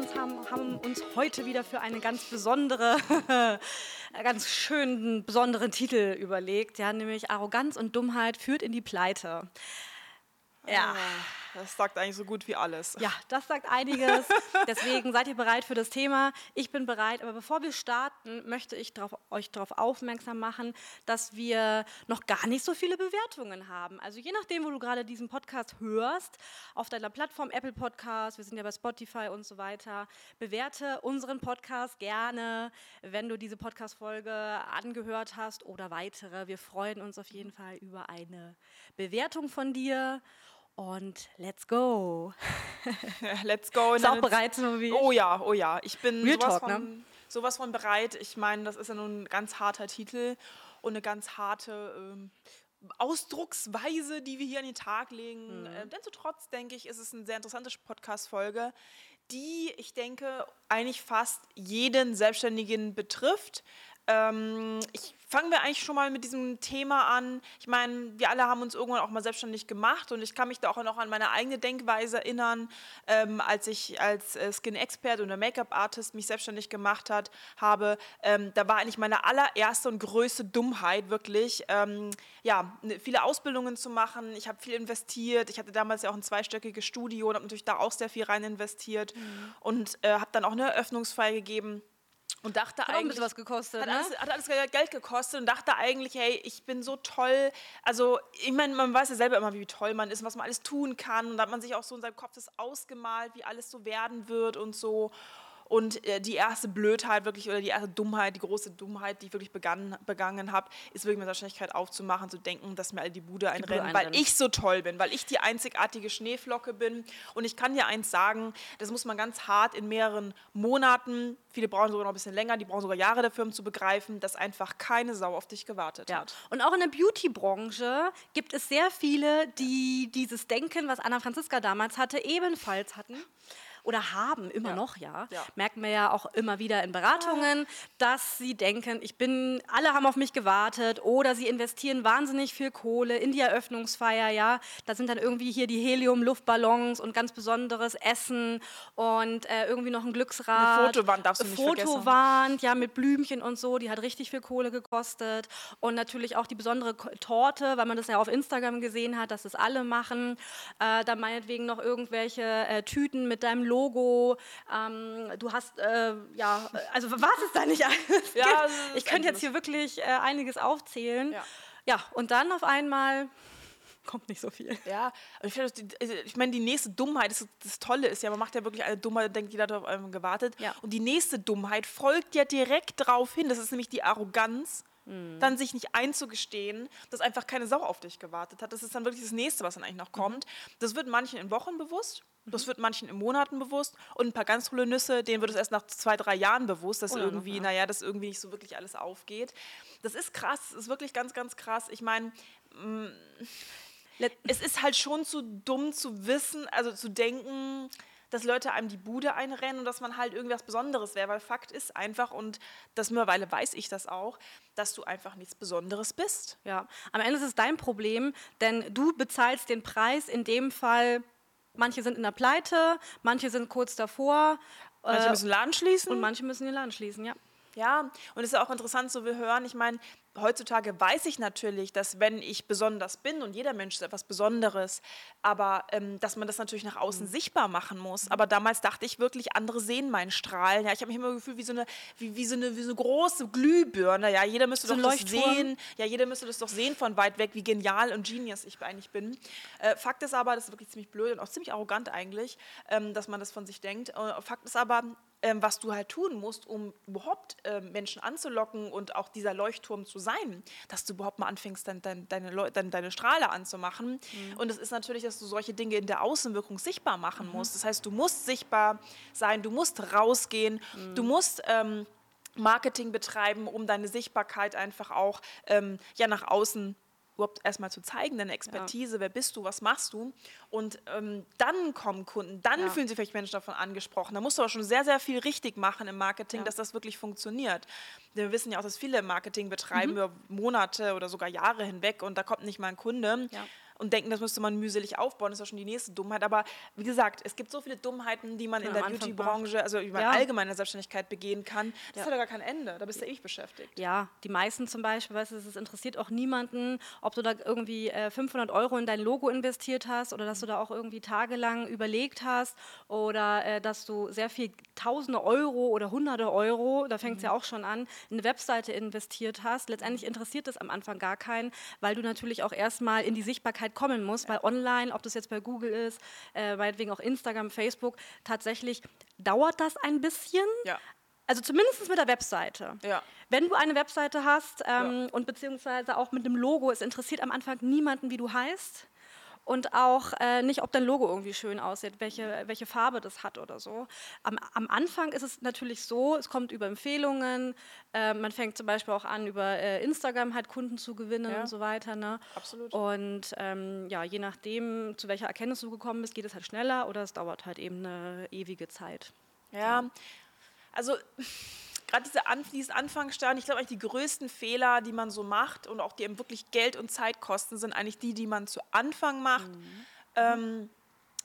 Uns haben, haben uns heute wieder für eine ganz besondere, ganz schönen, besonderen Titel überlegt. Ja, nämlich Arroganz und Dummheit führt in die Pleite. Ja. Das sagt eigentlich so gut wie alles. Ja, das sagt einiges. Deswegen seid ihr bereit für das Thema. Ich bin bereit. Aber bevor wir starten, möchte ich drauf, euch darauf aufmerksam machen, dass wir noch gar nicht so viele Bewertungen haben. Also je nachdem, wo du gerade diesen Podcast hörst, auf deiner Plattform Apple Podcast, wir sind ja bei Spotify und so weiter, bewerte unseren Podcast gerne, wenn du diese Podcast-Folge angehört hast oder weitere. Wir freuen uns auf jeden Fall über eine Bewertung von dir. Und let's go. Let's go. Ist auch bereit, so wie Oh ja, oh ja. Ich bin Real sowas, Talk, von, ne? sowas von bereit. Ich meine, das ist ja nun ein ganz harter Titel und eine ganz harte ähm, Ausdrucksweise, die wir hier an den Tag legen. Mhm. Äh, Nichtsdestotrotz denke ich, ist es eine sehr interessante Podcast-Folge, die, ich denke, eigentlich fast jeden Selbstständigen betrifft. Ähm, ich fangen wir eigentlich schon mal mit diesem Thema an. Ich meine, wir alle haben uns irgendwann auch mal selbstständig gemacht und ich kann mich da auch noch an meine eigene Denkweise erinnern, ähm, als ich als äh, Skin-Expert oder Make-up-Artist mich selbstständig gemacht hat, habe. Ähm, da war eigentlich meine allererste und größte Dummheit wirklich, ähm, ja, ne- viele Ausbildungen zu machen. Ich habe viel investiert. Ich hatte damals ja auch ein zweistöckiges Studio und habe natürlich da auch sehr viel rein investiert und äh, habe dann auch eine Eröffnungsfeier gegeben. Und dachte Hat auch ein eigentlich, bisschen was gekostet, hat ne? alles, hat alles Geld gekostet und dachte eigentlich, hey, ich bin so toll. Also, ich meine, man weiß ja selber immer, wie toll man ist und was man alles tun kann. Und da hat man sich auch so in seinem Kopf das ausgemalt, wie alles so werden wird und so. Und äh, die erste Blödheit wirklich oder die erste Dummheit, die große Dummheit, die ich wirklich begann, begangen habe, ist wirklich mit Selbstständigkeit aufzumachen, zu denken, dass mir alle die Bude einrennen, weil einrennen. ich so toll bin, weil ich die einzigartige Schneeflocke bin. Und ich kann dir eins sagen, das muss man ganz hart in mehreren Monaten, viele brauchen sogar noch ein bisschen länger, die brauchen sogar Jahre dafür, um zu begreifen, dass einfach keine Sau auf dich gewartet Ja. hat. Und auch in der Beauty-Branche gibt es sehr viele, die dieses Denken, was Anna Franziska damals hatte, ebenfalls hatten. Oder haben, immer Ja. noch, ja. Ja. Merken wir ja auch immer wieder in Beratungen, dass sie denken, ich bin, alle haben auf mich gewartet oder sie investieren wahnsinnig viel Kohle in die Eröffnungsfeier, ja. Da sind dann irgendwie hier die Helium-Luftballons und ganz besonderes Essen und äh, irgendwie noch ein Glücksrad. Eine Fotowand darfst du nicht vergessen. Fotowand, ja, mit Blümchen und so, die hat richtig viel Kohle gekostet. Und natürlich auch die besondere Torte, weil man das ja auf Instagram gesehen hat, dass das alle machen. Äh, dann meinetwegen noch irgendwelche äh, Tüten mit deinem Logo. Ähm, du hast, äh, ja, äh, also was ist da nicht alles? Ja, ich könnte jetzt hier wirklich äh, einiges aufzählen. Ja. ja, und dann auf einmal kommt nicht so viel. Ja, ich, also ich meine, die nächste Dummheit, das, das Tolle ist ja, man macht ja wirklich eine Dummheit, denkt, jeder hat auf einen gewartet. Ja. Und die nächste Dummheit folgt ja direkt drauf hin. Das ist nämlich die Arroganz, Mhm. dann sich nicht einzugestehen, dass einfach keine Sau auf dich gewartet hat. Das ist dann wirklich das nächste, was dann eigentlich noch kommt. Das wird manchen in Wochen bewusst. Das wird manchen in Monaten bewusst und ein paar ganz tolle Nüsse, denen wird es erst nach zwei, drei Jahren bewusst, dass Oder noch, irgendwie, ja. naja, dass irgendwie nicht so wirklich alles aufgeht. Das ist krass, das ist wirklich ganz, ganz krass. Ich meine, es ist halt schon zu dumm zu wissen, also zu denken, dass Leute einem die Bude einrennen und dass man halt irgendwas Besonderes wäre, weil Fakt ist einfach, und das mittlerweile weiß ich das auch, dass du einfach nichts Besonderes bist. Ja, am Ende ist es dein Problem, denn du bezahlst den Preis in dem Fall. Manche sind in der Pleite, manche sind kurz davor Manche äh, müssen Laden schließen. und manche müssen den Laden schließen, ja. Ja, und es ist auch interessant, so wir hören, ich meine, heutzutage weiß ich natürlich, dass wenn ich besonders bin und jeder Mensch ist etwas Besonderes, aber ähm, dass man das natürlich nach außen sichtbar machen muss. Aber damals dachte ich wirklich, andere sehen meinen Strahlen. Ja, ich habe mich immer gefühlt wie so eine, wie, wie so eine, wie so eine große Glühbirne. Ja, jeder müsste So doch das sehen. Ja, jeder müsste das doch sehen von weit weg, wie genial und genius ich eigentlich bin. Äh, Fakt ist aber, das ist wirklich ziemlich blöd und auch ziemlich arrogant eigentlich, ähm, dass man das von sich denkt. Äh, Fakt ist aber, ähm, was du halt tun musst, um überhaupt äh, Menschen anzulocken und auch dieser Leuchtturm zu sein, dass du überhaupt mal anfängst, dein, dein, deine, Leu dein, deine Strahle anzumachen. Mhm. Und es ist natürlich, dass du solche Dinge in der Außenwirkung sichtbar machen mhm. musst. Das heißt, du musst sichtbar sein, du musst rausgehen, mhm. du musst ähm, Marketing betreiben, um deine Sichtbarkeit einfach auch ähm, ja, nach außen überhaupt erstmal zu zeigen, deine Expertise, ja. wer bist du, was machst du. Und ähm, dann kommen Kunden, dann ja. fühlen sich vielleicht Menschen davon angesprochen. Da musst du aber schon sehr, sehr viel richtig machen im Marketing, ja. dass das wirklich funktioniert. Wir wissen ja auch, dass viele Marketing betreiben mhm. über Monate oder sogar Jahre hinweg und da kommt nicht mal ein Kunde und denken, das müsste man mühselig aufbauen. Das ist ja schon die nächste Dummheit. Aber wie gesagt, es gibt so viele Dummheiten, die man ja, in der Beauty-Branche, also man ja. allgemein in der Selbstständigkeit begehen kann. Das ja. hat ja gar kein Ende. Da bist du ewig beschäftigt. Ja, die meisten zum Beispiel, weißt du, es interessiert auch niemanden, ob du da irgendwie äh, 500 Euro in dein Logo investiert hast oder dass du da auch irgendwie tagelang überlegt hast oder äh, dass du sehr viel Tausende Euro oder Hunderte Euro, da fängt es mhm. ja auch schon an, in eine Webseite investiert hast. Letztendlich interessiert das am Anfang gar keinen, weil du natürlich auch erstmal in die Sichtbarkeit Sichtbarkeit kommen muss, weil online, ob das jetzt bei Google ist, äh, meinetwegen auch Instagram, Facebook, tatsächlich dauert das ein bisschen. Ja. Also zumindest mit der Webseite. Ja. Wenn du eine Webseite hast ähm, ja. und beziehungsweise auch mit einem Logo, es interessiert am Anfang niemanden, wie du heißt und auch äh, nicht, ob dein Logo irgendwie schön aussieht, welche, welche Farbe das hat oder so. Am, am Anfang ist es natürlich so, es kommt über Empfehlungen, äh, man fängt zum Beispiel auch an, über äh, Instagram halt Kunden zu gewinnen ja. und so weiter. Ne? Absolut. Und ähm, ja, je nachdem, zu welcher Erkenntnis du gekommen bist, geht es halt schneller oder es dauert halt eben eine ewige Zeit. Ja, also gerade diese An dieses Anfangsstadium, ich glaube eigentlich die größten Fehler, die man so macht und auch die eben wirklich Geld und Zeit kosten, sind eigentlich die, die man zu Anfang macht. Mhm. Ähm,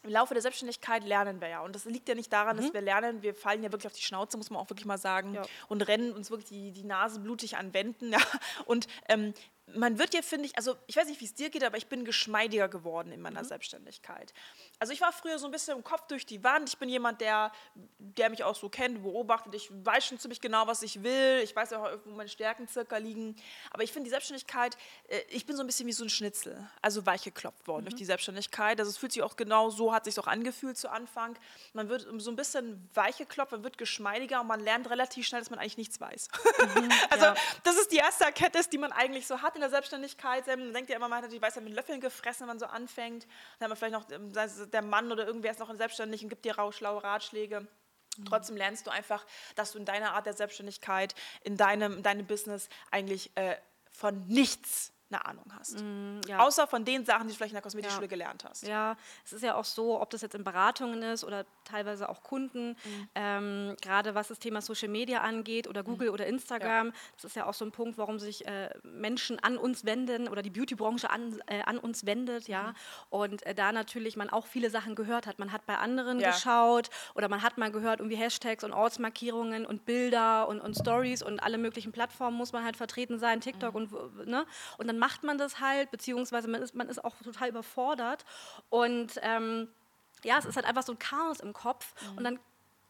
im Laufe der Selbstständigkeit lernen wir ja. Und das liegt ja nicht daran, mhm. dass wir lernen, wir fallen ja wirklich auf die Schnauze, muss man auch wirklich mal sagen, ja. und rennen uns wirklich die, die Nase blutig an Wänden. Ja. Und ähm, man wird ja, finde ich, also ich weiß nicht, wie es dir geht, aber ich bin geschmeidiger geworden in meiner mhm. Selbstständigkeit. Also ich war früher so ein bisschen im Kopf durch die Wand. Ich bin jemand, der, der mich auch so kennt, beobachtet. Ich weiß schon ziemlich genau, was ich will. Ich weiß auch, wo meine Stärken circa liegen. Aber ich finde die Selbstständigkeit, äh, ich bin so ein bisschen wie so ein Schnitzel. Also weich geklopft worden mhm. durch die Selbstständigkeit. Also es fühlt sich auch genau so, hat sich auch angefühlt zu Anfang. Man wird so ein bisschen weich geklopft, man wird geschmeidiger und man lernt relativ schnell, dass man eigentlich nichts weiß. Mhm, also ja. das ist die erste Erkenntnis, die man eigentlich so hat in der Selbstständigkeit. Man denkt ja immer, man hat die Weisheit mit Löffeln gefressen, wenn man so anfängt. Dann hat man vielleicht noch ähm, der Mann oder irgendwer ist noch in Selbstständig und gibt dir schlaue Ratschläge. Mhm. Trotzdem lernst du einfach, dass du in deiner Art der Selbstständigkeit, in deinem, in deinem Business eigentlich äh, von nichts eine Ahnung hast. Mm, ja. Außer von den Sachen, die du vielleicht in der Kosmetikschule ja. gelernt hast. Ja, es ist ja auch so, ob das jetzt in Beratungen ist oder teilweise auch Kunden, mhm. ähm, gerade was das Thema Social Media angeht oder Google mhm. oder Instagram, ja. das ist ja auch so ein Punkt, warum sich äh, Menschen an uns wenden oder die Beautybranche an, äh, an uns wendet, ja. Mhm. Und äh, da natürlich man auch viele Sachen gehört hat. Man hat bei anderen geschaut oder man hat mal gehört, irgendwie Hashtags und Ortsmarkierungen und Bilder und, und Stories und alle möglichen Plattformen muss man halt vertreten sein, TikTok mhm. und ne? Und dann dann macht man das halt, beziehungsweise man ist, man ist auch total überfordert. Und ähm, ja, es ist halt einfach so ein Chaos im Kopf. Mhm. Und dann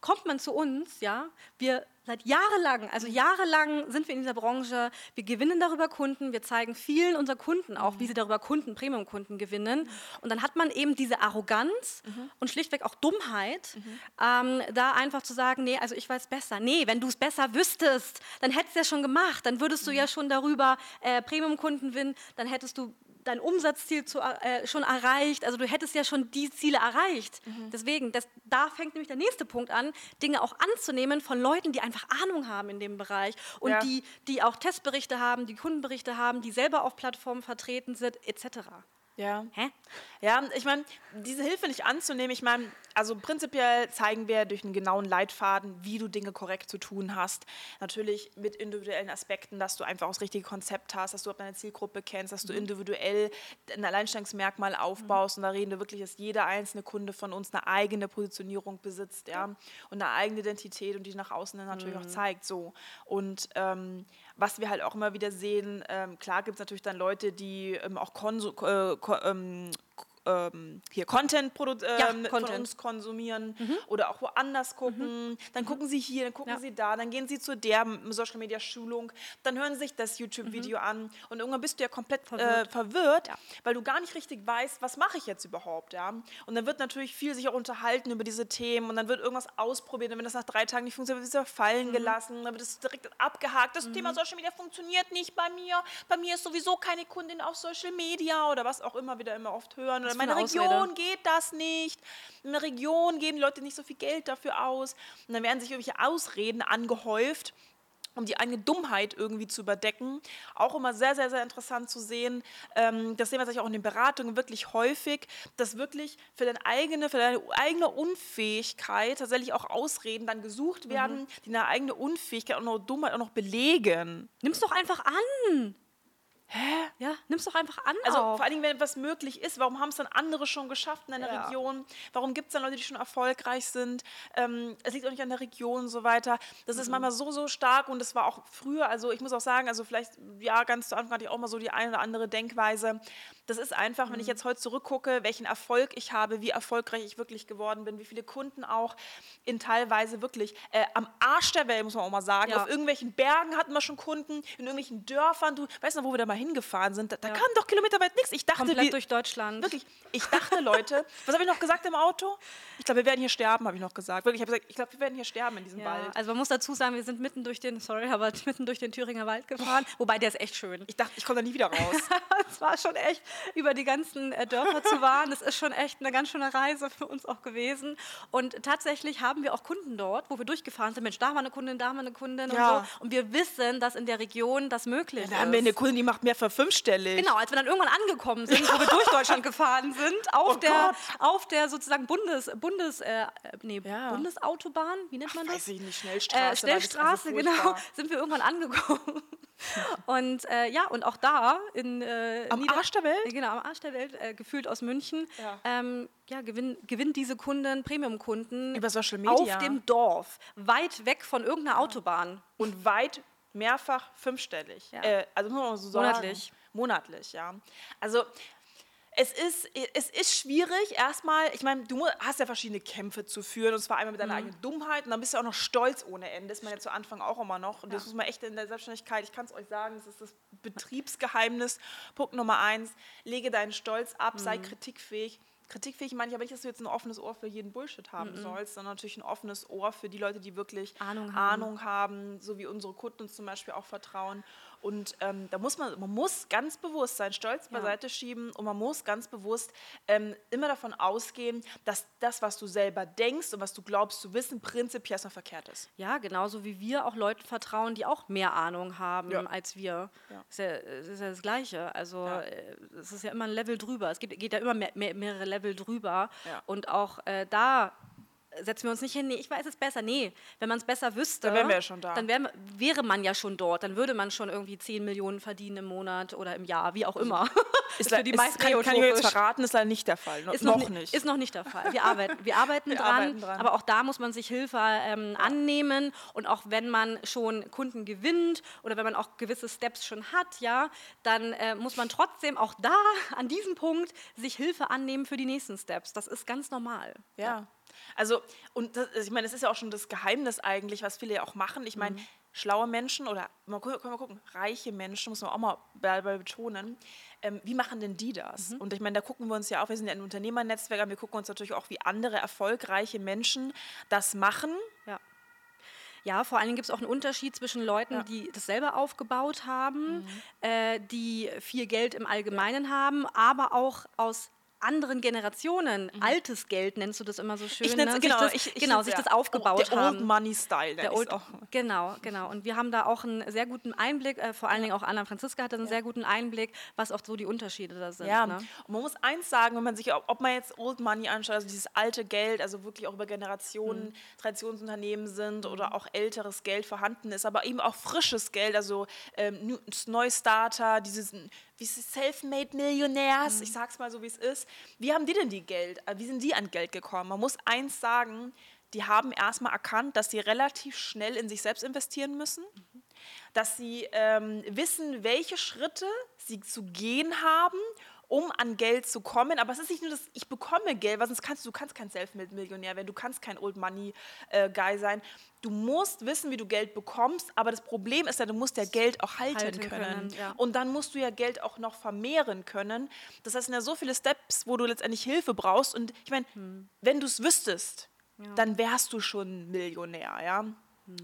kommt man zu uns, ja, wir seit jahrelang, also jahrelang sind wir in dieser Branche, wir gewinnen darüber Kunden, wir zeigen vielen unserer Kunden auch, mhm. wie sie darüber Kunden, Premium-Kunden gewinnen. Und dann hat man eben diese Arroganz mhm. und schlichtweg auch Dummheit, mhm. ähm, da einfach zu sagen, nee, also ich weiß besser. Nee, wenn du es besser wüsstest, dann hättest du ja schon gemacht, dann würdest du mhm. ja schon darüber äh, Premium-Kunden gewinnen, dann hättest du dein Umsatzziel zu, äh, schon erreicht. Also du hättest ja schon die Ziele erreicht. Mhm. Deswegen, das, da fängt nämlich der nächste Punkt an, Dinge auch anzunehmen von Leuten, die einfach Ahnung haben in dem Bereich und ja. die, die auch Testberichte haben, die Kundenberichte haben, die selber auf Plattformen vertreten sind, etc. Ja. Hä? Ja, ich meine, diese Hilfe nicht anzunehmen, ich meine, also prinzipiell zeigen wir durch einen genauen Leitfaden, wie du Dinge korrekt zu tun hast. Natürlich mit individuellen Aspekten, dass du einfach das richtige Konzept hast, dass du deine Zielgruppe kennst, dass du mhm. individuell ein Alleinstellungsmerkmal aufbaust. Mhm. Und da reden wir wirklich, dass jeder einzelne Kunde von uns eine eigene Positionierung besitzt, ja, und eine eigene Identität und die nach außen dann natürlich mhm. auch zeigt. So. Und ähm, was wir halt auch immer wieder sehen, ähm, klar gibt es natürlich dann Leute, die ähm, auch Konsu äh, ähm, ähm, hier Content, produ- Ja, ähm, von Content. uns konsumieren oder auch woanders gucken. Dann gucken sie hier, dann gucken Ja. sie da, dann gehen sie zu der Social Media Schulung, dann hören sie sich das YouTube-Video an und irgendwann bist du ja komplett verwirrt, äh, verwirrt Ja. weil du gar nicht richtig weißt, was mache ich jetzt überhaupt, ja. Und dann wird natürlich viel sich auch unterhalten über diese Themen und dann wird irgendwas ausprobiert und wenn das nach drei Tagen nicht funktioniert, wird es wieder fallen gelassen, dann wird es direkt abgehakt. Das Thema Social Media funktioniert nicht bei mir, bei mir ist sowieso keine Kundin auf Social Media oder was auch immer wieder immer oft hören oder in meiner eine Region Ausrede? geht das nicht. In der Region geben die Leute nicht so viel Geld dafür aus und dann werden sich irgendwelche Ausreden angehäuft um die eigene Dummheit irgendwie zu überdecken. Auch immer sehr, sehr, sehr interessant zu sehen. Ähm, das sehen wir tatsächlich auch in den Beratungen wirklich häufig, dass wirklich für deine eigene, für deine eigene Unfähigkeit tatsächlich auch Ausreden dann gesucht werden, die deine eigene Unfähigkeit und Dummheit auch noch belegen. Nimm's doch einfach an. Hä? Ja, nimm's doch einfach an. Also auch. vor allen Dingen, wenn etwas möglich ist, warum haben es dann andere schon geschafft in einer Ja. Region? Warum gibt es dann Leute, die schon erfolgreich sind? Ähm, es liegt auch nicht an der Region und so weiter. Das Mhm. ist manchmal so, so stark und das war auch früher, also ich muss auch sagen, also vielleicht, ja, ganz zu Anfang hatte ich auch mal so die eine oder andere Denkweise. Das ist einfach, Mhm. wenn ich jetzt heute zurückgucke, welchen Erfolg ich habe, wie erfolgreich ich wirklich geworden bin, wie viele Kunden auch in teilweise wirklich äh, am Arsch der Welt, muss man auch mal sagen. Ja. Auf irgendwelchen Bergen hatten wir schon Kunden, in irgendwelchen Dörfern. Du weißt noch, wo wir da mal hingefahren sind? Da, da kam doch kilometerweit nichts. Ich dachte, Komplett wir, durch Deutschland. Wirklich, ich dachte, Leute, was habe ich noch gesagt im Auto? Ich glaube, wir werden hier sterben, habe ich noch gesagt. Wirklich, ich habe gesagt, ich glaube, wir werden hier sterben in diesem Ja, Wald. also man muss dazu sagen, wir sind mitten durch den, sorry, aber mitten durch den Thüringer Wald gefahren. Wobei der ist echt schön. Ich dachte, ich komme da nie wieder raus. Es war schon echt, über die ganzen äh, Dörfer zu fahren. Das ist schon echt eine ganz schöne Reise für uns auch gewesen. Und tatsächlich haben wir auch Kunden dort, wo wir durchgefahren sind. Mensch, da war eine Kundin, da war eine Kundin Ja. und so. Und wir wissen, dass in der Region das möglich Da haben wir ist. eine Kundin, die macht mehr für fünfstellig. Genau, als wir dann irgendwann angekommen sind, wo wir durch Deutschland gefahren sind, auf, Oh der, Gott. auf der sozusagen Bundes, Bundes, äh, nee, Ja. Bundesautobahn, wie nennt man das? Weiß ich nicht, Schnellstraße. äh, Schnellstraße, also genau, sind wir irgendwann angekommen. Und äh, ja, und auch da in äh, Am Nieder- Arsch der Welt? Äh, Genau, am Arsch der Welt, äh, gefühlt aus München. Ja. Ähm, ja, gewinn, gewinnt diese Kunden, Premium-Kunden Über Social Media. auf dem Dorf, weit weg von irgendeiner Autobahn. Und weit mehrfach fünfstellig. Ja. Äh, also muss man so sagen. Monatlich. Monatlich, ja. Also es ist, es ist schwierig, erstmal, ich meine, du hast ja verschiedene Kämpfe zu führen, und zwar einmal mit deiner Mhm. eigenen Dummheit und dann bist du auch noch stolz ohne Ende, das ist man ja zu Anfang auch immer noch. Und das muss man echt in der Selbstständigkeit, ich kann es euch sagen, das ist das Betriebsgeheimnis. Punkt Nummer eins, lege deinen Stolz ab, Mhm. sei kritikfähig. Kritikfähig meine ich aber nicht, dass du jetzt ein offenes Ohr für jeden Bullshit haben sollst, sondern natürlich ein offenes Ohr für die Leute, die wirklich Mhm. Ahnung haben. Ahnung haben, so wie unsere Kunden uns zum Beispiel auch vertrauen. Und ähm, da muss man, man muss ganz bewusst seinen Stolz beiseite schieben und man muss ganz bewusst ähm, immer davon ausgehen, dass das, was du selber denkst und was du glaubst zu wissen, prinzipiell erstmal verkehrt ist. Ja, genauso wie wir auch Leuten vertrauen, die auch mehr Ahnung haben Ja. als wir. Ja. Ist, ja, ist ja das Gleiche. Also Ja. äh, es ist ja immer ein Level drüber. Es gibt, geht ja immer mehr, mehr, mehrere Level drüber. Ja. Und auch äh, da setzen wir uns nicht hin, nee, ich weiß es besser. Nee, wenn man es besser wüsste, Dann wären wir ja schon da. Dann wär, wäre man ja schon dort. Dann würde man schon irgendwie 10 Millionen verdienen im Monat oder im Jahr, wie auch immer. Ist, für die ist, meisten kann, kann ich jetzt verraten, ist leider nicht der Fall. No, Ist noch, noch, ni- nicht. Ist noch nicht der Fall. Wir arbeiten, wir arbeiten, Wir dran, arbeiten dran. aber auch da muss man sich Hilfe ähm, annehmen und auch wenn man schon Kunden gewinnt oder wenn man auch gewisse Steps schon hat, ja, dann äh, muss man trotzdem auch da an diesem Punkt sich Hilfe annehmen für die nächsten Steps. Das ist ganz normal. Ja. Also, und das, ich meine, das ist ja auch schon das Geheimnis eigentlich, was viele ja auch machen. Ich meine, schlaue Menschen oder, mal, können wir gucken, reiche Menschen, muss man auch mal betonen, ähm, wie machen denn die das? Und ich meine, da gucken wir uns ja auch, wir sind ja ein Unternehmernetzwerk, aber wir gucken uns natürlich auch, wie andere erfolgreiche Menschen das machen. Ja. Ja, vor allen Dingen gibt es auch einen Unterschied zwischen Leuten, die das selber aufgebaut haben, Mhm. äh, die viel Geld im Allgemeinen haben, aber auch aus anderen Generationen, altes Geld nennst du das immer so schön, Mhm. Ich nenn's- ne? genau, sich das, ich- ich genau, sich ja das aufgebaut der haben. Old Money Style. Der Old, auch. genau, genau. Und wir haben da auch einen sehr guten Einblick, äh, vor allen Dingen auch Anna Franziska hat einen sehr guten Einblick, was auch so die Unterschiede da sind. Ja, Ne? und man muss eins sagen, wenn man sich, ob, man jetzt Old Money anschaut, also dieses alte Geld, also wirklich auch über Generationen Traditionsunternehmen sind oder auch älteres Geld vorhanden ist, aber eben auch frisches Geld, also ähm, Neustarter, dieses wie Self-Made Millionärs, ich sag's mal so, wie es ist. Wie haben die denn die Geld, äh, wie sind die an Geld gekommen? Man muss eins sagen, die haben erstmal erkannt, dass sie relativ schnell in sich selbst investieren müssen dass sie ähm, wissen, welche Schritte sie zu gehen haben, um an Geld zu kommen. Aber es ist nicht nur das, ich bekomme Geld, weil sonst kannst du, du kannst kein Self-Millionär werden, du kannst kein Old Money äh, Guy sein. Du musst wissen, wie du Geld bekommst, aber das Problem ist ja, du musst ja Geld auch halten, Halten können. können, ja. Und dann musst du ja Geld auch noch vermehren können. Das heißt, es sind ja so viele Steps, wo du letztendlich Hilfe brauchst. Und ich meine, Hm. wenn du es wüsstest, dann wärst du schon Millionär, ja. Hm.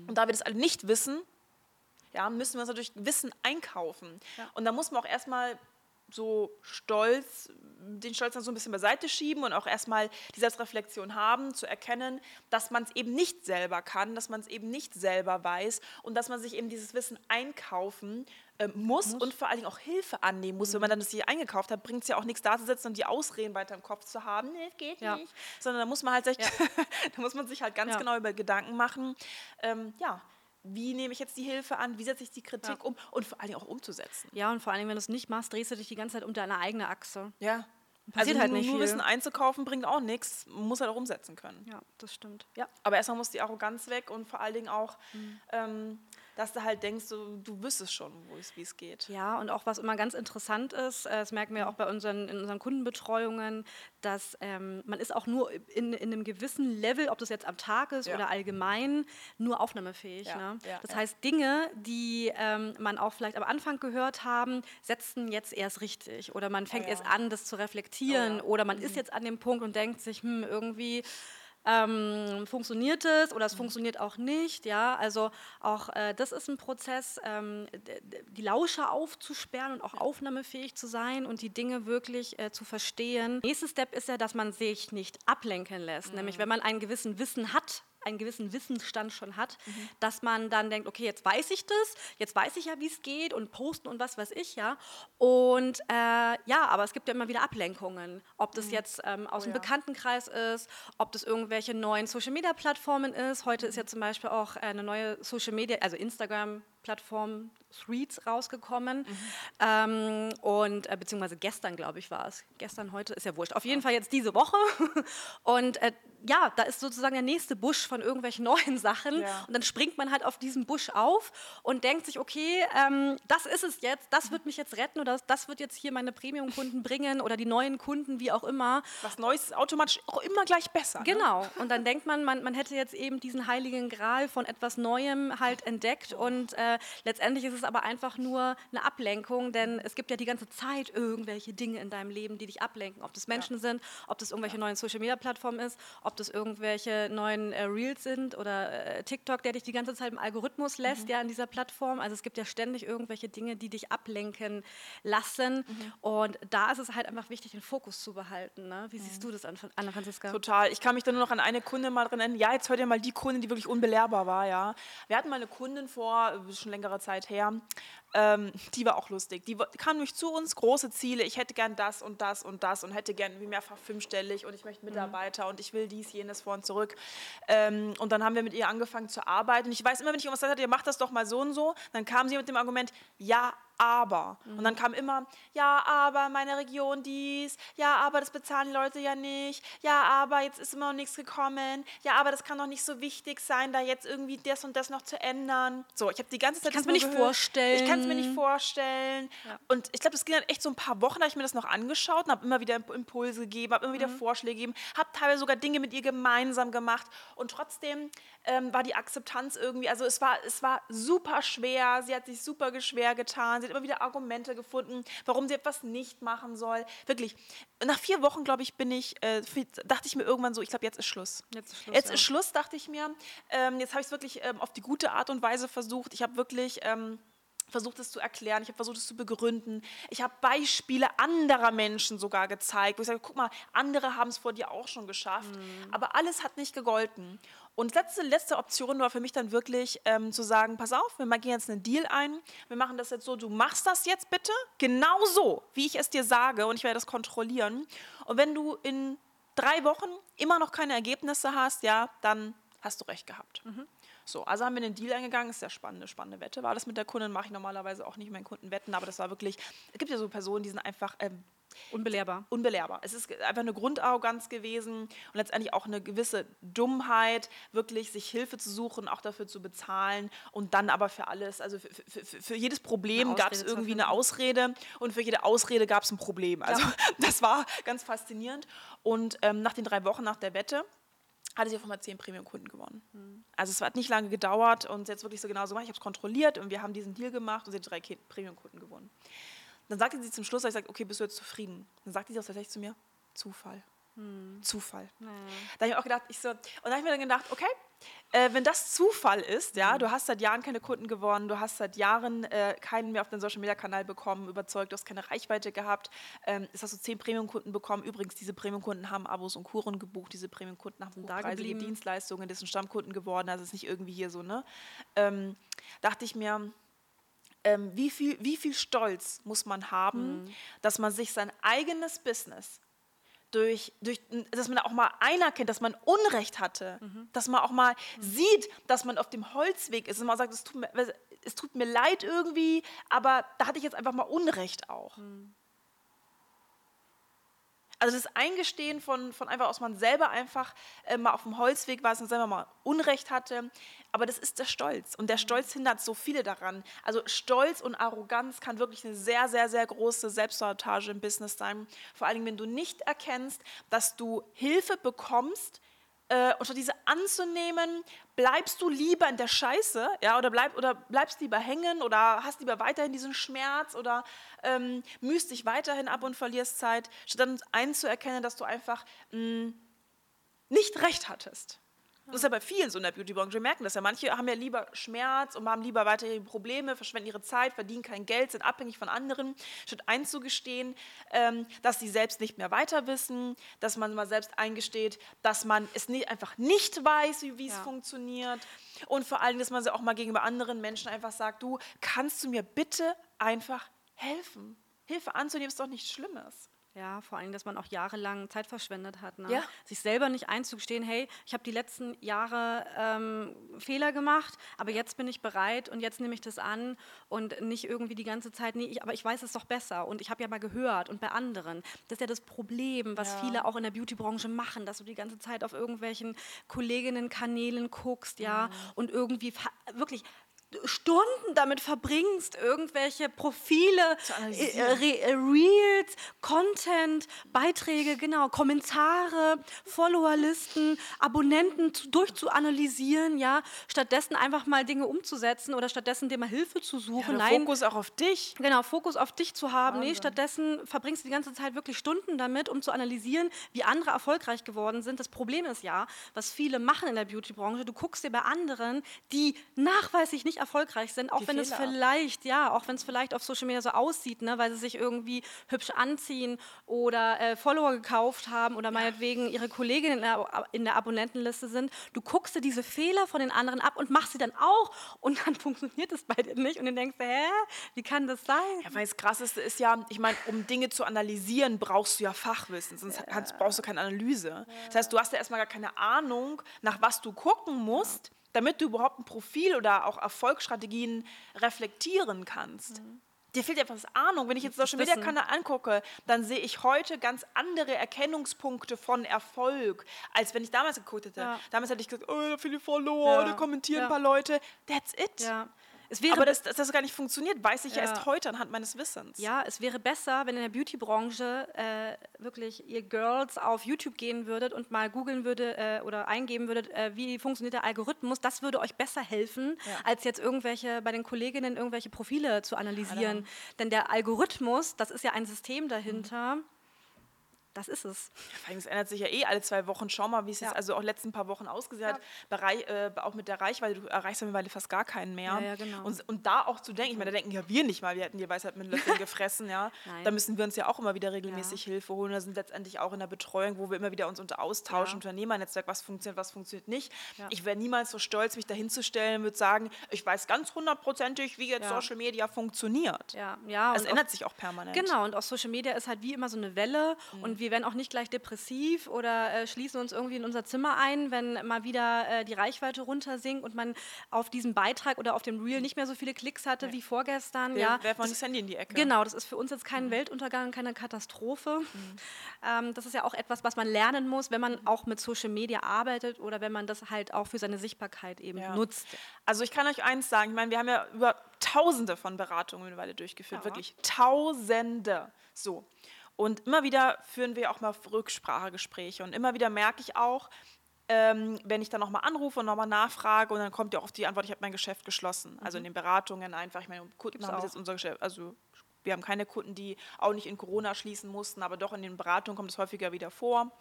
Und da wir das alle nicht wissen, ja, müssen wir uns natürlich Wissen einkaufen. Und da muss man auch erstmal so stolz, den Stolz dann so ein bisschen beiseite schieben und auch erstmal die Selbstreflexion haben, zu erkennen, dass man es eben nicht selber kann, dass man es eben nicht selber weiß und dass man sich eben dieses Wissen einkaufen äh, muss, und vor allen Dingen auch Hilfe annehmen muss. Wenn man dann das hier eingekauft hat, bringt es ja auch nichts da zu sitzen und die Ausreden weiter im Kopf zu haben, nee, geht Ja. nicht. Sondern da muss man halt sich, da muss man sich halt ganz Ja. genau über Gedanken machen, ähm, ja, wie nehme ich jetzt die Hilfe an, wie setze ich die Kritik Ja. um und vor allen Dingen auch umzusetzen. Ja, und vor allem, wenn du es nicht machst, drehst du dich die ganze Zeit um deine eigene Achse. Ja. Passiert also halt nur, nicht nur viel. Wissen einzukaufen bringt auch nichts, muss halt auch umsetzen können. Ja, das stimmt. Ja. Aber erstmal muss die Arroganz weg und vor allen Dingen auch, Mhm. ähm, dass du halt denkst, so, du wüsstest schon, wo es- wie es geht. Ja, und auch was immer ganz interessant ist, äh, das merken wir auch bei unseren, in unseren Kundenbetreuungen, dass ähm, man ist auch nur in, in einem gewissen Level, ob das jetzt am Tag ist Ja. oder allgemein, nur aufnahmefähig. Ja, Ne? ja, das heißt, Dinge, die ähm, man auch vielleicht am Anfang gehört haben, setzen jetzt erst richtig. Oder man fängt Oh erst an, das zu reflektieren. Oh. Oder man ist jetzt an dem Punkt und denkt sich, hm, irgendwie ähm, funktioniert es oder es funktioniert auch nicht. Ja, also auch äh, das ist ein Prozess, ähm, die Lauscher aufzusperren und auch aufnahmefähig zu sein und die Dinge wirklich äh, zu verstehen. Nächster Step ist ja, dass man sich nicht ablenken lässt. Nämlich, wenn man einen gewissen Wissen hat, einen gewissen Wissensstand schon hat, dass man dann denkt, okay, jetzt weiß ich das, jetzt weiß ich ja, wie es geht und posten und was weiß ich ja. Und äh, ja, aber es gibt ja immer wieder Ablenkungen. Ob das jetzt ähm, aus dem ja. Bekanntenkreis ist, ob das irgendwelche neuen Social-Media-Plattformen ist. Heute ist ja zum Beispiel auch äh, eine neue Social-Media, also Instagram-Plattform Threads rausgekommen. Ähm, und äh, beziehungsweise gestern, glaube ich, war es. Gestern, heute ist ja wurscht. Auf jeden Fall jetzt diese Woche. und äh, ja, da ist sozusagen der nächste Busch von irgendwelchen neuen Sachen. Ja. Und dann springt man halt auf diesen Busch auf und denkt sich, okay, ähm, das ist es jetzt, das wird mich jetzt retten oder das, wird jetzt hier meine Premium-Kunden bringen oder die neuen Kunden, wie auch immer. Was Neues ist automatisch auch immer gleich besser. Ne? Genau. Und dann denkt man, man, man hätte jetzt eben diesen heiligen Gral von etwas Neuem halt entdeckt. Und äh, letztendlich ist es aber einfach nur eine Ablenkung, denn es gibt ja die ganze Zeit irgendwelche Dinge in deinem Leben, die dich ablenken. Ob das Menschen sind, ob das irgendwelche neuen Social-Media-Plattformen ist, ob das irgendwelche neuen äh, Reels sind oder äh, TikTok, der dich die ganze Zeit im Algorithmus lässt, ja, in dieser Plattform. Also es gibt ja ständig irgendwelche Dinge, die dich ablenken lassen. Und da ist es halt einfach wichtig, den Fokus zu behalten. Ne? Wie siehst du das an, Anna-Franziska? Total. Ich kann mich da nur noch an eine Kundin mal drin erinnern. Ja, jetzt hört ihr mal die Kundin, die wirklich unbelehrbar war, ja. Wir hatten mal eine Kundin vor, äh, schon längere Zeit her, ähm, die war auch lustig. Die kam nämlich zu uns, große Ziele, ich hätte gern das und das und das und hätte gern wie mehrfach fünfstellig und ich möchte Mitarbeiter und ich will dies, jenes vor und zurück. Ähm, und dann haben wir mit ihr angefangen zu arbeiten. Und ich weiß immer, wenn ich irgendwas gesagt hatte, ihr macht das doch mal so und so, dann kam sie mit dem Argument, ja, aber. Und dann kam immer, ja, aber meine Region dies, ja, aber das bezahlen die Leute ja nicht, ja, aber jetzt ist immer noch nichts gekommen, ja, aber das kann doch nicht so wichtig sein, da jetzt irgendwie das und das noch zu ändern. So, ich habe die ganze Zeit kann's das mir nur nicht vorstellen. Ich kann es mir nicht vorstellen. Und ich glaube, das ging dann echt so ein paar Wochen, da habe ich mir das noch angeschaut und habe immer wieder Imp- Impulse gegeben, habe immer wieder Vorschläge gegeben, habe teilweise sogar Dinge mit ihr gemeinsam gemacht und trotzdem ähm, war die Akzeptanz irgendwie, also es war, es war super schwer, sie hat sich super schwer getan, sie hat immer wieder Argumente gefunden, warum sie etwas nicht machen soll. Wirklich, nach vier Wochen, glaube ich, bin ich, äh, dachte ich mir irgendwann so, ich glaube, jetzt ist Schluss. Jetzt ist Schluss, Jetzt ja. ist Schluss, dachte ich mir. Ähm, jetzt habe ich es wirklich ähm, auf die gute Art und Weise versucht. Ich habe wirklich... Ähm, versucht es zu erklären, ich habe versucht es zu begründen. Ich habe Beispiele anderer Menschen sogar gezeigt, wo ich sage, guck mal, andere haben es vor dir auch schon geschafft. Aber alles hat nicht gegolten. Und letzte, letzte Option war für mich dann wirklich ähm, zu sagen, pass auf, wir gehen jetzt einen Deal ein, wir machen das jetzt so, du machst das jetzt bitte, genau so, wie ich es dir sage und ich werde das kontrollieren. Und wenn du in drei Wochen immer noch keine Ergebnisse hast, ja, dann hast du recht gehabt. So, also haben wir den Deal eingegangen, ist sehr spannende, spannende Wette. War das mit der Kundin, mache ich normalerweise auch nicht meinen Kunden wetten, aber das war wirklich, es gibt ja so Personen, die sind einfach ähm, Unbelehrbar. unbelehrbar. Es ist einfach eine Grundarroganz gewesen und letztendlich auch eine gewisse Dummheit, wirklich sich Hilfe zu suchen, auch dafür zu bezahlen und dann aber für alles, also für, für, für, jedes Problem gab es irgendwie eine Ausrede und für jede Ausrede gab es ein Problem. Also das war ganz faszinierend. Und ähm, nach den drei Wochen nach der Wette hatte sie auf einmal zehn Premium-Kunden gewonnen. Hm. Also es hat nicht lange gedauert und es wirklich so genau so gemacht. Ich habe es kontrolliert und wir haben diesen Deal gemacht und sie hat drei Premium-Kunden gewonnen. Dann sagte sie zum Schluss, ich sagte, okay, bist du jetzt zufrieden? Dann sagte sie auch tatsächlich zu mir, Zufall. Hm. Zufall. Da habe ich mir auch gedacht, ich so, und da habe ich mir dann gedacht, okay, äh, wenn das Zufall ist, ja, du hast seit Jahren keine Kunden gewonnen, du hast seit Jahren äh, keinen mehr auf deinen Social Media Kanal bekommen, überzeugt, du hast keine Reichweite gehabt, ähm, jetzt hast du zehn Premium-Kunden bekommen. Übrigens, diese Premium-Kunden haben Abos und Kuren gebucht, diese Premium-Kunden haben hochpreisige. Dienstleistungen, das sind Stammkunden geworden, also es ist nicht irgendwie hier so, ne? Ähm, dachte ich mir, ähm, wie, viel, wie viel Stolz muss man haben, dass man sich sein eigenes Business durch, durch, dass man auch mal anerkennt, dass man Unrecht hatte, dass man auch mal sieht, dass man auf dem Holzweg ist und man sagt, es tut, mir, es tut mir leid irgendwie, aber da hatte ich jetzt einfach mal Unrecht auch. Also das Eingestehen von, von einfach aus man selber einfach äh, mal auf dem Holzweg war, man selber mal Unrecht hatte. Aber das ist der Stolz. Und der Stolz hindert so viele daran. Also Stolz und Arroganz kann wirklich eine sehr, sehr, sehr große Selbstsabotage im Business sein. Vor allem, wenn du nicht erkennst, dass du Hilfe bekommst, äh, und statt diese anzunehmen, bleibst du lieber in der Scheiße, ja, oder, bleib, oder bleibst lieber hängen oder hast lieber weiterhin diesen Schmerz oder ähm, mühst dich weiterhin ab und verlierst Zeit, statt dann einzuerkennen, dass du einfach mh, nicht recht hattest. Das ist ja bei vielen so in der Beautybranche. Wir merken das ja. Manche haben ja lieber Schmerz und haben lieber weiterhin Probleme, verschwenden ihre Zeit, verdienen kein Geld, sind abhängig von anderen, statt einzugestehen, ähm, dass sie selbst nicht mehr weiter wissen, dass man mal selbst eingesteht, dass man es nicht, einfach nicht weiß, wie es Ja. funktioniert. Und vor allem, dass man sie auch mal gegenüber anderen Menschen einfach sagt, du, kannst du mir bitte einfach helfen? Hilfe anzunehmen ist doch nichts Schlimmes. Ja, vor allem, dass man auch jahrelang Zeit verschwendet hat. Ne? Ja. Sich selber nicht einzugestehen, hey, ich habe die letzten Jahre ähm, Fehler gemacht, aber jetzt bin ich bereit und jetzt nehme ich das an und nicht irgendwie die ganze Zeit, nee, ich, aber ich weiß es doch besser und ich habe ja mal gehört und bei anderen. Das ist ja das Problem, was Ja. viele auch in der Beautybranche machen, dass du die ganze Zeit auf irgendwelchen Kolleginnen-Kanälen guckst, ja, und irgendwie wirklich Stunden damit verbringst, irgendwelche Profile, äh. Re äh, Reels, Content, Beiträge, genau, Kommentare, Followerlisten, Abonnenten zu, durchzuanalysieren, ja, stattdessen einfach mal Dinge umzusetzen oder stattdessen dir mal Hilfe zu suchen. Der Nein, Fokus auch auf dich. Genau, Fokus auf dich zu haben. Nee, Wahnsinn. stattdessen verbringst du die ganze Zeit wirklich Stunden damit, um zu analysieren, wie andere erfolgreich geworden sind. Das Problem ist ja, was viele machen in der Beautybranche, du guckst dir bei anderen, die nachweislich nicht erfolgreich sind, auch Die wenn es Fehler ab. vielleicht, ja, auch wenn es vielleicht auf Social Media so aussieht, ne, weil sie sich irgendwie hübsch anziehen oder äh, Follower gekauft haben oder meinetwegen ihre Kolleginnen in der, in der Abonnentenliste sind. Du guckst dir diese Fehler von den anderen ab und machst sie dann auch und dann funktioniert es bei dir nicht und dann denkst du, hä, wie kann das sein? Ja, weil das Krasseste ist ja, ich meine, um Dinge zu analysieren, brauchst du ja Fachwissen, sonst kannst, brauchst du keine Analyse. Das heißt, du hast ja erstmal gar keine Ahnung, nach was du gucken musst, damit du überhaupt ein Profil oder auch Erfolgsstrategien reflektieren kannst. Dir fehlt einfach das Ahnung. Wenn ich jetzt Social Media. Kanal angucke, dann sehe ich heute ganz andere Erkennungspunkte von Erfolg, als wenn ich damals geguckt hätte. Ja. Damals hätte ich gesagt, oh, da viele Follower, Ja. da kommentieren Ja. ein paar Leute. That's it. Ja. Es wäre Aber dass, dass das gar nicht funktioniert, weiß ich ja. Ja. erst heute anhand meines Wissens. Ja, es wäre besser, wenn in der Beauty-Branche äh, wirklich ihr Girls auf YouTube gehen würdet und mal googeln würde äh, oder eingeben würdet, äh, wie funktioniert der Algorithmus. Das würde euch besser helfen, Ja. als jetzt irgendwelche bei den Kolleginnen irgendwelche Profile zu analysieren. Denn der Algorithmus, das ist ja ein System dahinter. Das ist es. Vor allem, es ändert sich ja eh alle zwei Wochen. Schau mal, wie es Ja. jetzt also auch letzten paar Wochen ausgesehen hat. Bei Rei- äh, auch mit der Reichweite, du erreichst ja mittlerweile fast gar keinen mehr. Ja, ja, genau. und, und da auch zu denken, ich meine, da denken ja wir nicht mal, wir hätten die Weisheit mit Löffeln gefressen, ja. Nein. Da müssen wir uns ja auch immer wieder regelmäßig Hilfe holen. Da sind letztendlich auch in der Betreuung, wo wir immer wieder uns unter austauschen, Ja. Unternehmernetzwerk, was funktioniert, was funktioniert nicht. Ja. Ich wäre niemals so stolz, mich dahin zu stellen und würde sagen, ich weiß ganz hundertprozentig, wie jetzt Ja. Social Media funktioniert. Ja, ja. Es und auch- ändert sich auch permanent. Genau, und auch Social Media ist halt wie immer so eine Welle. Und wir werden auch nicht gleich depressiv oder äh, schließen uns irgendwie in unser Zimmer ein, wenn mal wieder äh, die Reichweite runtersinkt und man auf diesem Beitrag oder auf dem Reel nicht mehr so viele Klicks hatte nee. wie vorgestern. Wir ja, werfen das Handy in die Ecke. Genau, das ist für uns jetzt kein mhm. Weltuntergang, keine Katastrophe. Mhm. Ähm, das ist ja auch etwas, was man lernen muss, wenn man auch mit Social Media arbeitet oder wenn man das halt auch für seine Sichtbarkeit eben ja. nutzt. Also ich kann euch eins sagen, ich meine, wir haben ja über Tausende von Beratungen mittlerweile durchgeführt, ja. wirklich Tausende. So. Und immer wieder führen wir auch mal Rücksprachegespräche und immer wieder merke ich auch, ähm, wenn ich dann nochmal anrufe und nochmal nachfrage und dann kommt ja auch die Antwort, ich habe mein Geschäft geschlossen. Also in mhm. den Beratungen einfach, ich meine, Kunden haben jetzt unser Geschäft, also wir haben keine Kunden, die auch nicht in Corona schließen mussten, aber doch in den Beratungen kommt es häufiger wieder vor.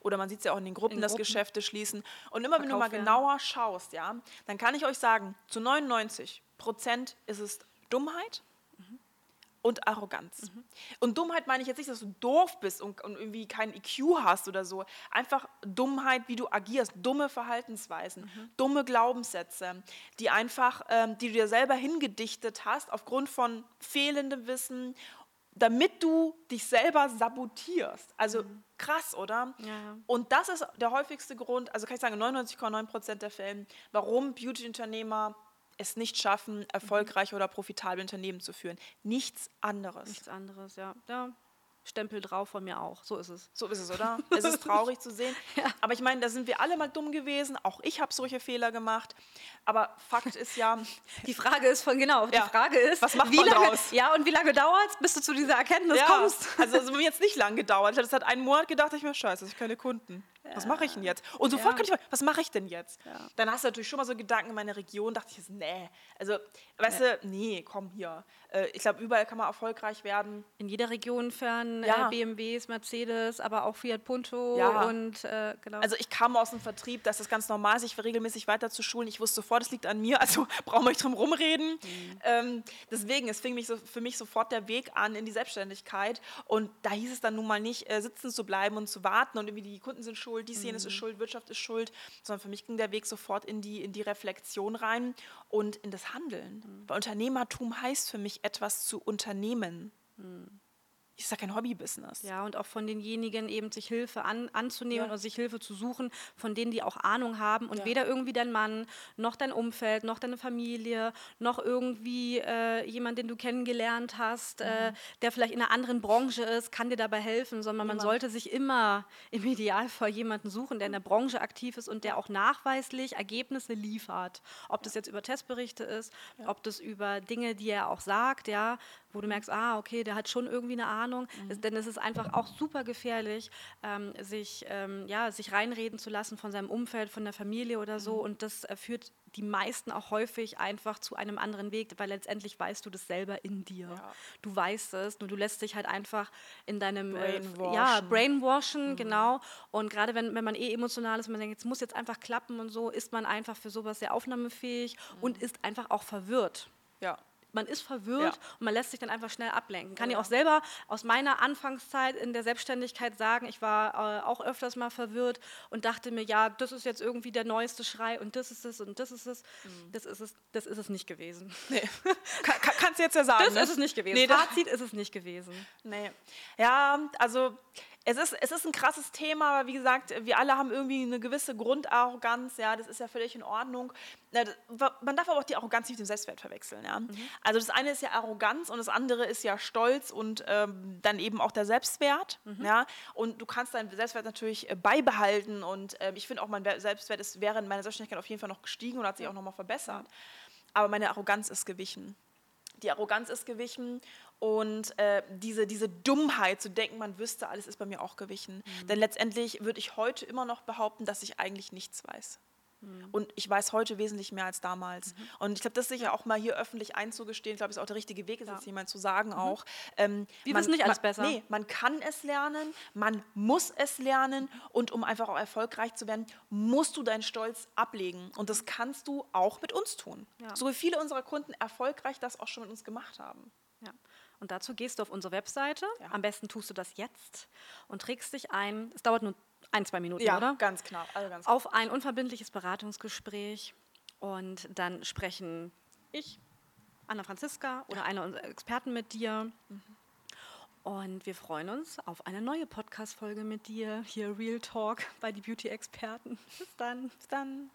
Oder man sieht es ja auch in den Gruppen, in dass Gruppen. Geschäfte schließen. Und immer Verkauf, wenn du mal genauer schaust, ja, dann kann ich euch sagen, zu 99 Prozent ist es Dummheit und Arroganz. Mhm. Und Dummheit meine ich jetzt nicht, dass du doof bist und, und, irgendwie kein IQ hast oder so. Einfach Dummheit, wie du agierst, dumme Verhaltensweisen, mhm. dumme Glaubenssätze, die einfach, ähm, die du dir selber hingedichtet hast aufgrund von fehlendem Wissen, damit du dich selber sabotierst. Also mhm. krass, oder? Ja. Und das ist der häufigste Grund, also kann ich sagen, 99,9 Prozent der Fälle, warum Beauty-Unternehmer es nicht schaffen, erfolgreich mhm. oder profitabel Unternehmen zu führen. Nichts anderes. Nichts anderes, ja. ja. Stempel drauf von mir auch. So ist es. So ist es, oder? es ist traurig zu sehen. Ja. Aber ich meine, da sind wir alle mal dumm gewesen. Auch ich habe solche Fehler gemacht. Aber Fakt ist ja. Die Frage ist von, genau, die ja. Frage ist, was macht wie man lange, draus? Ja, und wie lange dauert es, bis du zu dieser Erkenntnis ja. kommst? Also, es hat mir jetzt nicht lange gedauert. Es hat einen Monat gedacht, ich mir, scheiße, ich habe keine Kunden. Was mache ich denn jetzt? Und sofort ja. kann ich mal, was mache ich denn jetzt? Ja. Dann hast du natürlich schon mal so Gedanken in meiner Region, dachte ich, nee, also, weißt nee. du, nee, komm hier. Äh, ich glaube, überall kann man erfolgreich werden. In jeder Region fern ja. äh, BMWs, Mercedes, aber auch Fiat Punto ja. und äh, genau. Also ich kam aus dem Vertrieb, das ist ganz normal, sich regelmäßig weiter zu schulen. Ich wusste sofort, es liegt an mir, also brauchen wir nicht drum rumreden. Mhm. Ähm, deswegen, es fing mich so, für mich sofort der Weg an in die Selbstständigkeit und da hieß es dann nun mal nicht, äh, sitzen zu bleiben und zu warten und irgendwie die Kunden sind schuld, die Szene mhm. ist schuld, Wirtschaft ist schuld, sondern für mich ging der Weg sofort in die, in die Reflexion rein und in das Handeln. Mhm. Weil Unternehmertum heißt für mich etwas zu unternehmen. Mhm ist ja kein Hobbybusiness. Ja, und auch von denjenigen eben sich Hilfe an, anzunehmen ja. oder sich Hilfe zu suchen, von denen, die auch Ahnung haben und ja. weder irgendwie dein Mann, noch dein Umfeld, noch deine Familie, noch irgendwie äh, jemand, den du kennengelernt hast, äh, mhm. äh, der vielleicht in einer anderen Branche ist, kann dir dabei helfen, sondern man sollte sich immer im Idealfall jemanden suchen, der in der Branche aktiv ist und der auch nachweislich Ergebnisse liefert. Ob das jetzt über Testberichte ist, ob das über Dinge, die er auch sagt, ja, wo du merkst, ah, okay, der hat schon irgendwie eine Ahnung, Ahnung, mhm. denn es ist einfach auch super gefährlich, ähm, sich, ähm, ja, sich reinreden zu lassen von seinem Umfeld, von der Familie oder so. Mhm. Und das äh, führt die meisten auch häufig einfach zu einem anderen Weg, weil letztendlich weißt du das selber in dir. Ja. Du weißt es, nur du lässt dich halt einfach in deinem äh, Brainwashen. Äh, ja, Brainwashen, mhm. genau. Und gerade wenn, wenn man eh emotional ist, man denkt, jetzt muss jetzt einfach klappen und so, ist man einfach für sowas sehr aufnahmefähig mhm. und ist einfach auch verwirrt. Ja man ist verwirrt ja. und man lässt sich dann einfach schnell ablenken. Kann ja. ich auch selber aus meiner Anfangszeit in der Selbstständigkeit sagen, ich war äh, auch öfters mal verwirrt und dachte mir, ja, das ist jetzt irgendwie der neueste Schrei und das ist es und das ist es. Mhm. Das ist es, das ist es nicht gewesen. Nee. Kann, kannst du jetzt ja sagen. Das ne? ist es nicht gewesen. Nee, Fazit ist es nicht gewesen. Nee. Ja, also es ist, es ist ein krasses Thema, aber wie gesagt, wir alle haben irgendwie eine gewisse Grundarroganz, ja, das ist ja völlig in Ordnung. Man darf aber auch die Arroganz nicht mit dem Selbstwert verwechseln, ja. Mhm. Also das eine ist ja Arroganz und das andere ist ja Stolz und ähm, dann eben auch der Selbstwert, mhm. ja. Und du kannst deinen Selbstwert natürlich äh, beibehalten und äh, ich finde auch, mein Selbstwert ist während meiner Selbstständigkeit auf jeden Fall noch gestiegen und hat sich auch nochmal verbessert. Aber meine Arroganz ist gewichen die Arroganz ist gewichen und äh, diese, diese Dummheit zu denken, man wüsste, alles ist bei mir auch gewichen. Mhm. Denn letztendlich würde ich heute immer noch behaupten, dass ich eigentlich nichts weiß. Mhm. Und ich weiß heute wesentlich mehr als damals. Mhm. Und ich glaube, das sicher auch mal hier öffentlich einzugestehen, ich glaube, ist auch der richtige Weg, ist ja. jetzt jemand zu sagen mhm. auch. Ähm, Wir wissen nicht alles man, besser. Nee, man kann es lernen, man muss es lernen und um einfach auch erfolgreich zu werden, musst du deinen Stolz ablegen. Und das kannst du auch mit uns tun. Ja. So wie viele unserer Kunden erfolgreich das auch schon mit uns gemacht haben. Ja. Und dazu gehst du auf unsere Webseite. Ja. Am besten tust du das jetzt und trägst dich ein. Es dauert nur ein, zwei Minuten, ja, oder? Ganz knapp. Also ganz auf ein unverbindliches Beratungsgespräch. Und dann sprechen ich, Anna Franziska oder einer unserer Experten mit dir. Mhm. Und wir freuen uns auf eine neue Podcast-Folge mit dir, hier Real Talk bei die Beauty-Experten. Bis dann. Bis dann.